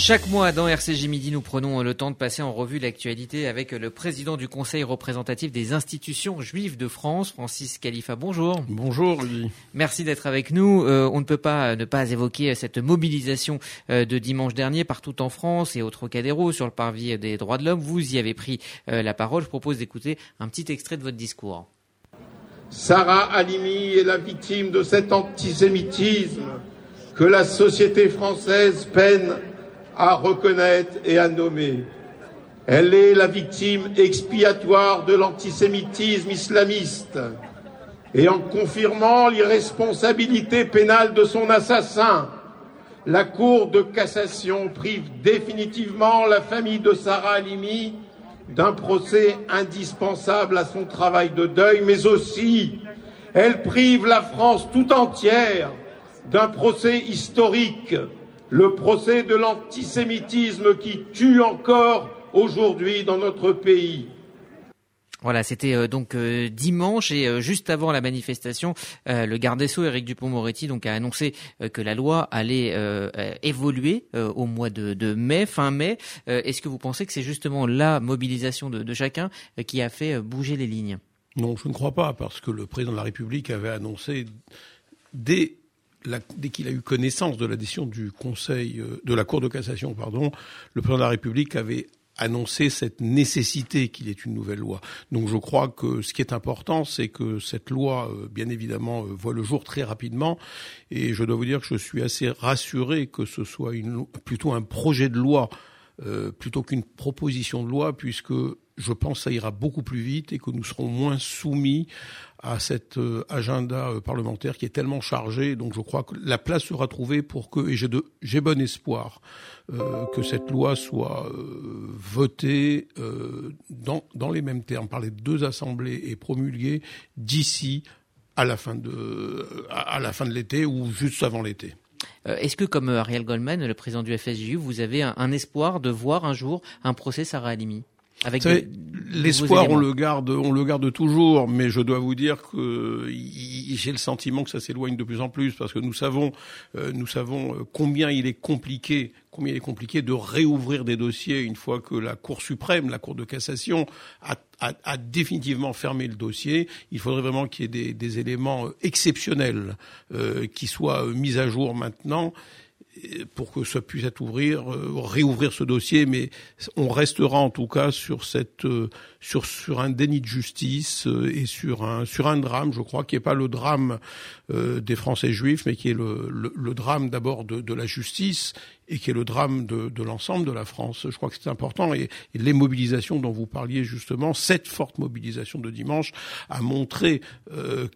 Chaque mois dans RCJ Midi, nous prenons le temps de passer en revue l'actualité avec le président du Conseil représentatif des institutions juives de France, Francis Khalifa. Bonjour. Bonjour, Louis. Merci d'être avec nous. Euh, on ne peut pas ne pas évoquer cette mobilisation euh, de dimanche dernier partout en France et au Trocadéro sur le parvis des droits de l'homme. Vous y avez pris euh, la parole. Je propose d'écouter un petit extrait de votre discours. Sarah Halimi est la victime de cet antisémitisme que la société française peine à reconnaître et à nommer. Elle est la victime expiatoire de l'antisémitisme islamiste. Et en confirmant l'irresponsabilité pénale de son assassin, la Cour de cassation prive définitivement la famille de Sarah Halimi d'un procès indispensable à son travail de deuil, mais aussi elle prive la France tout entière d'un procès historique le procès de l'antisémitisme qui tue encore aujourd'hui dans notre pays. Voilà, c'était euh, donc euh, dimanche et euh, juste avant la manifestation, le garde des sceaux Éric Dupont-Moretti donc a annoncé que la loi allait évoluer au mois de, mai, fin mai. Est-ce que vous pensez que c'est justement la mobilisation de, de chacun qui a fait bouger les lignes? Non, je ne crois pas, parce que le président de la République avait annoncé dès dès qu'il a eu connaissance de la décision du Conseil euh, de la Cour de cassation, pardon, le président de la République avait annoncé cette nécessité qu'il ait une nouvelle loi. Donc je crois que ce qui est important, c'est que cette loi, euh, bien évidemment, euh, voit le jour très rapidement. Et je dois vous dire que je suis assez rassuré que ce soit une, plutôt un projet de loi plutôt qu'une proposition de loi, puisque je pense que ça ira beaucoup plus vite et que nous serons moins soumis à cet euh, agenda euh, parlementaire qui est tellement chargé. Donc je crois que la place sera trouvée pour que, et j'ai bon espoir, euh, que cette loi soit votée dans, dans les mêmes termes par les deux assemblées et promulguée d'ici à la fin de, à la fin de l'été ou juste avant l'été. Est-ce que, comme Ariel Goldman, le président du FSJU, vous avez un, un espoir de voir un jour un procès Sarah Halimi l'espoir, on le garde, on le garde toujours, mais je dois vous dire que j'ai le sentiment que ça s'éloigne de plus en plus parce que nous savons, euh, nous savons euh, combien il est compliqué, combien il est compliqué de réouvrir des dossiers une fois que la Cour suprême, la Cour de cassation, a, a, définitivement fermé le dossier. Il faudrait vraiment qu'il y ait des, éléments euh, exceptionnels qui soient mis à jour maintenant pour que ça puisse être ouvrir, euh, réouvrir ce dossier, mais on restera en tout cas sur cette euh, sur sur un déni de justice euh, et sur un sur un drame, je crois, qui n'est pas le drame des Français juifs, mais qui est le, le, drame d'abord de, de, la justice et qui est le drame de, de l'ensemble de la France. Je crois que c'est important et, les mobilisations dont vous parliez justement, cette forte mobilisation de dimanche a montré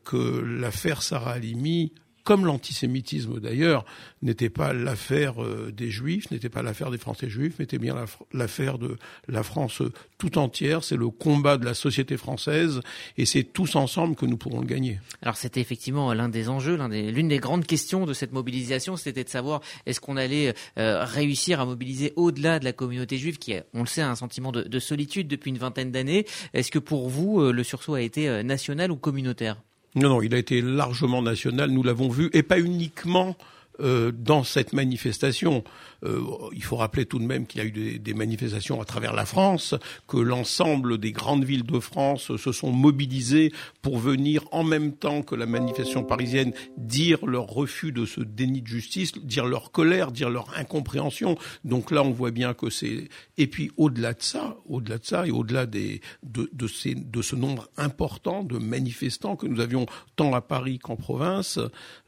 que l'affaire Sarah Halimi comme l'antisémitisme d'ailleurs, n'était pas l'affaire euh, des Juifs, n'était pas l'affaire des Français juifs, mais était bien l'affaire de la France tout entière. C'est le combat de la société française et c'est tous ensemble que nous pourrons le gagner. Alors c'était effectivement l'un des enjeux, l'une des, grandes questions de cette mobilisation, c'était de savoir est-ce qu'on allait euh, réussir à mobiliser au-delà de la communauté juive qui, on le sait, a un sentiment de, de solitude depuis une vingtaine d'années? Est-ce que pour vous, euh, le sursaut a été national ou communautaire? Non, non, il a été largement national, nous l'avons vu, et pas uniquement euh, dans cette manifestation. Euh, il faut rappeler tout de même qu'il y a eu des, manifestations à travers la France, que l'ensemble des grandes villes de France se sont mobilisées pour venir en même temps que la manifestation parisienne dire leur refus de ce déni de justice, dire leur colère, dire leur incompréhension. Donc là, on voit bien que c'est et puis au-delà de ça, au-delà de ça et au-delà des de, de, ces, de ce nombre important de manifestants que nous avions tant à Paris qu'en province,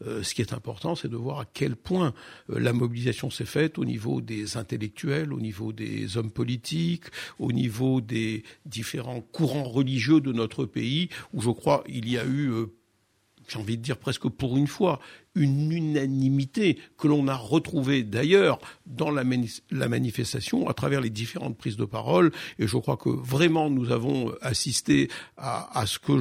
euh, ce qui est important, c'est de voir à quel point euh, la mobilisation s'est faite au niveau des intellectuels, au niveau des hommes politiques, au niveau des différents courants religieux de notre pays, où je crois il y a eu euh, j'ai envie de dire presque pour une fois, une unanimité que l'on a retrouvée d'ailleurs dans la, manifestation à travers les différentes prises de parole. Et je crois que vraiment nous avons assisté à, ce que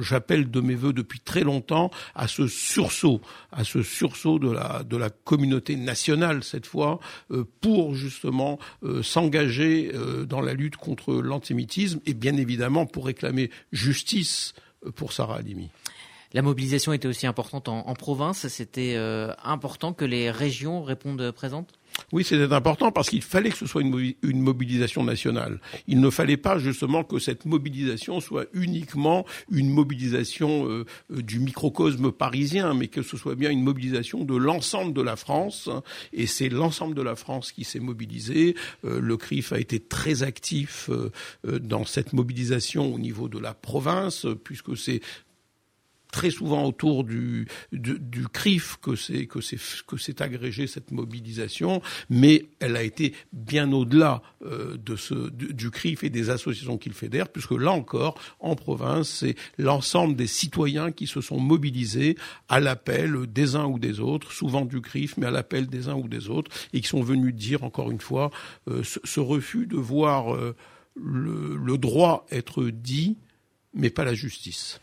j'appelle de mes voeux depuis très longtemps, à ce sursaut, à ce sursaut de la, communauté nationale cette fois, euh, pour justement euh, s'engager euh, dans la lutte contre l'antisémitisme et bien évidemment pour réclamer justice pour Sarah Halimi. La mobilisation était aussi importante en, province. C'était euh, important que les régions répondent présentes? Oui, c'était important parce qu'il fallait que ce soit une, mobilisation nationale. Il ne fallait pas justement que cette mobilisation soit uniquement une mobilisation euh, euh, du microcosme parisien, mais que ce soit bien une mobilisation de l'ensemble de la France. Et c'est l'ensemble de la France qui s'est mobilisé. Euh, le CRIF a été très actif dans cette mobilisation au niveau de la province, puisque c'est très souvent autour du, du, CRIF que c'est que agrégé cette mobilisation, mais elle a été bien au-delà euh, du, CRIF et des associations qu'il fédère, puisque là encore, en province, c'est l'ensemble des citoyens qui se sont mobilisés à l'appel des uns ou des autres, souvent du CRIF, mais à l'appel des uns ou des autres, et qui sont venus dire encore une fois euh, ce, refus de voir euh, le droit être dit, mais pas la justice.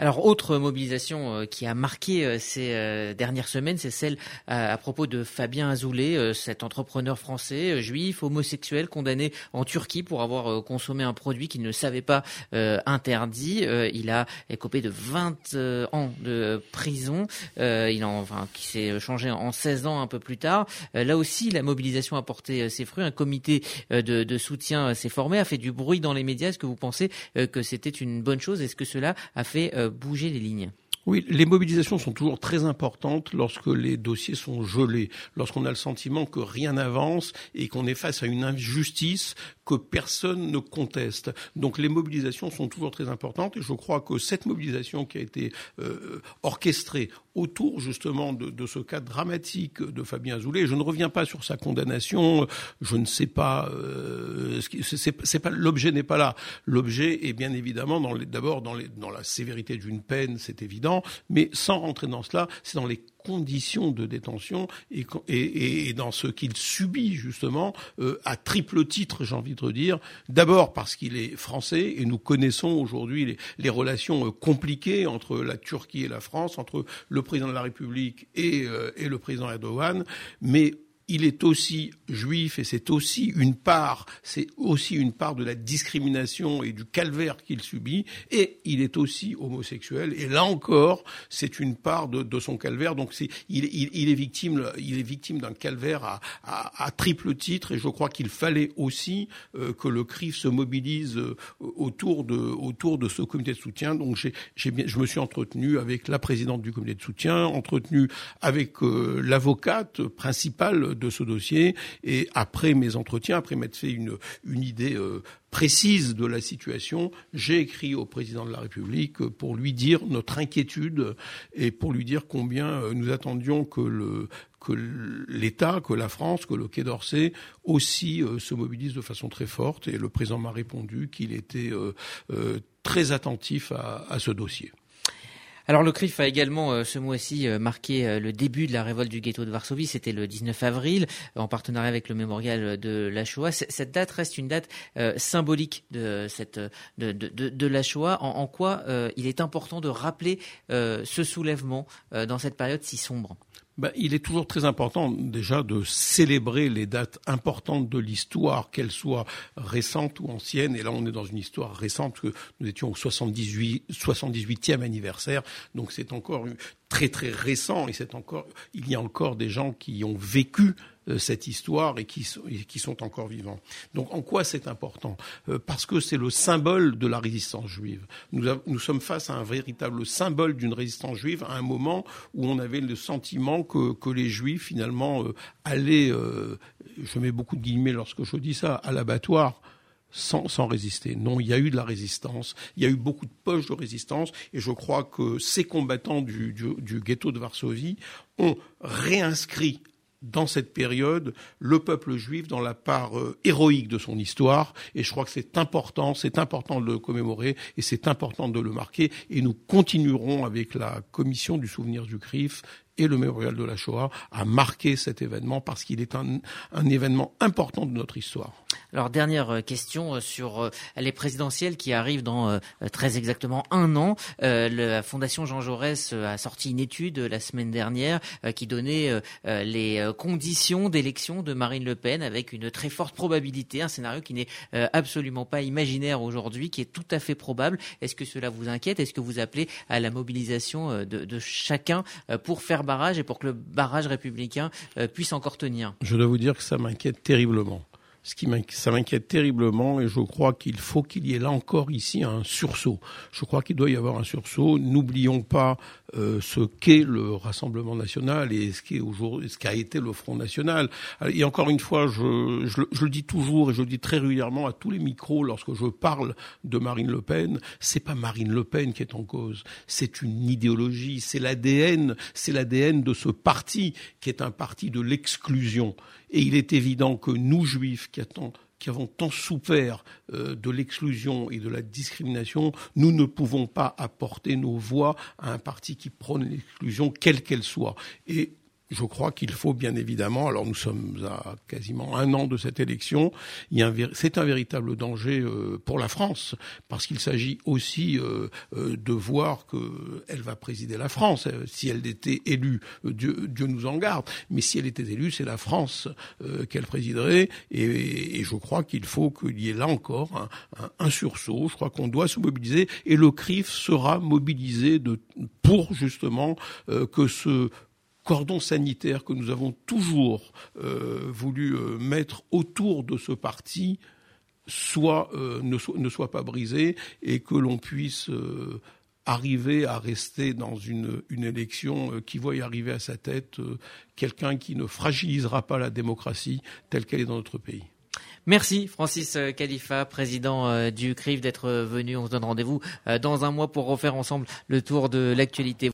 Alors, autre mobilisation euh, qui a marqué euh, ces euh, dernières semaines, c'est celle à, propos de Fabien Azoulay, cet entrepreneur français, juif, homosexuel, condamné en Turquie pour avoir consommé un produit qu'il ne savait pas interdit. il a écopé de 20 ans de prison. il en, enfin, qui s'est changé en 16 ans un peu plus tard. là aussi, la mobilisation a porté ses fruits. Un comité de, de soutien s'est formé, a fait du bruit dans les médias. Est-ce que vous pensez que c'était une bonne chose? Est-ce que cela a fait bouger les lignes oui, les mobilisations sont toujours très importantes lorsque les dossiers sont gelés, lorsqu'on a le sentiment que rien n'avance et qu'on est face à une injustice que personne ne conteste. Donc les mobilisations sont toujours très importantes et je crois que cette mobilisation qui a été euh, orchestrée autour justement de, de, ce cas dramatique de Fabien Azoulay, je ne reviens pas sur sa condamnation, je ne sais pas, euh, c'est pas l'objet n'est pas là. L'objet est bien évidemment d'abord dans, dans la sévérité d'une peine, c'est évident, mais sans rentrer dans cela, c'est dans les conditions de détention et, dans ce qu'il subit justement euh, à triple titre, j'ai envie de dire. D'abord parce qu'il est français et nous connaissons aujourd'hui les, les, relations euh, compliquées entre la Turquie et la France, entre le président de la République et, euh, et le président Erdogan, mais il est aussi juif et c'est aussi une part, c'est aussi une part de la discrimination et du calvaire qu'il subit, et il est aussi homosexuel, et là encore, c'est une part de, son calvaire, donc c'est, il, est victime, il est victime d'un calvaire à, à, à, triple titre, et je crois qu'il fallait aussi euh, que le CRIF se mobilise euh, autour de, autour de ce comité de soutien, donc j'ai, je me suis entretenu avec la présidente du comité de soutien, entretenu avec euh, l'avocate principale de ce dossier. Et après mes entretiens, après m'être fait une, idée euh, précise de la situation, j'ai écrit au président de la République pour lui dire notre inquiétude et pour lui dire combien euh, nous attendions que l'État, que la France, que le Quai d'Orsay aussi euh, se mobilise de façon très forte. Et le président m'a répondu qu'il était très attentif à ce dossier. Alors le CRIF a également euh, ce mois-ci euh, marqué euh, le début de la révolte du ghetto de Varsovie, c'était le 19 avril, en partenariat avec le mémorial de la Shoah. Cette date reste une date symbolique de, cette, de, de, de la Shoah, en, en quoi il est important de rappeler ce soulèvement dans cette période si sombre? Ben, il est toujours très important déjà de célébrer les dates importantes de l'histoire, qu'elles soient récentes ou anciennes. Et là, on est dans une histoire récente, parce que nous étions au 78, 78e anniversaire. Donc c'est encore très très récent et c'est encore, il y a encore des gens qui ont vécu cette histoire et qui, sont encore vivants. Donc en quoi c'est important? Euh, Parce que c'est le symbole de la résistance juive. Nous, sommes face à un véritable symbole d'une résistance juive à un moment où on avait le sentiment que, les juifs finalement euh, allaient, je mets beaucoup de guillemets lorsque je dis ça, à l'abattoir sans, résister. Non, il y a eu de la résistance, il y a eu beaucoup de poches de résistance, et je crois que ces combattants du ghetto de Varsovie ont réinscrit dans cette période le peuple juif dans la part euh, héroïque de son histoire et je crois que c'est important, c'est important de le commémorer et c'est important de le marquer et nous continuerons avec la commission du souvenir du CRIF et le mémorial de la Shoah à marquer cet événement parce qu'il est un, un événement important de notre histoire. Alors dernière euh, question euh, sur euh, les présidentielles qui arrivent dans très exactement un an. La Fondation Jean Jaurès a sorti une étude la semaine dernière qui donnait les conditions d'élection de Marine Le Pen avec une très forte probabilité, un scénario qui n'est absolument pas imaginaire aujourd'hui, qui est tout à fait probable. Est-ce que cela vous inquiète? Est-ce que vous appelez à la mobilisation de, de chacun pour faire barrage et pour que le barrage républicain puisse encore tenir? Je dois vous dire que ça m'inquiète terriblement ce qui m'inquiète terriblement et je crois qu'il faut qu'il y ait là encore ici un sursaut. Je crois qu'il doit y avoir un sursaut. N'oublions pas euh, ce qu'est le Rassemblement national et ce qu'est aujourd'hui, qu'a été le Front national. Et encore une fois, je, le dis toujours et je le dis très régulièrement à tous les micros lorsque je parle de Marine Le Pen, c'est pas Marine Le Pen qui est en cause, c'est une idéologie, c'est l'ADN, c'est l'ADN de ce parti qui est un parti de l'exclusion. Et il est évident que nous, juifs, qui, avons tant souffert euh, de l'exclusion et de la discrimination, nous ne pouvons pas apporter nos voix à un parti qui prône l'exclusion, quelle qu'elle soit. Je crois qu'il faut bien évidemment, alors nous sommes à quasiment un an de cette élection, c'est un véritable danger euh, pour la France, parce qu'il s'agit aussi euh, euh, de voir qu'elle va présider la France. Si elle était élue, Dieu, Dieu, nous en garde, mais si elle était élue, c'est la France qu'elle présiderait, et, et, je crois qu'il faut qu'il y ait là encore un, un, sursaut, je crois qu'on doit se mobiliser, et le CRIF sera mobilisé de, pour justement que ce cordon sanitaire que nous avons toujours euh, voulu euh, mettre autour de ce parti euh, ne, soit, pas brisé et que l'on puisse arriver à rester dans une, élection qui voit y arriver à sa tête quelqu'un qui ne fragilisera pas la démocratie telle qu'elle est dans notre pays. Merci Francis Khalifa, président du CRIF, d'être venu. On se donne rendez-vous dans un mois pour refaire ensemble le tour de l'actualité.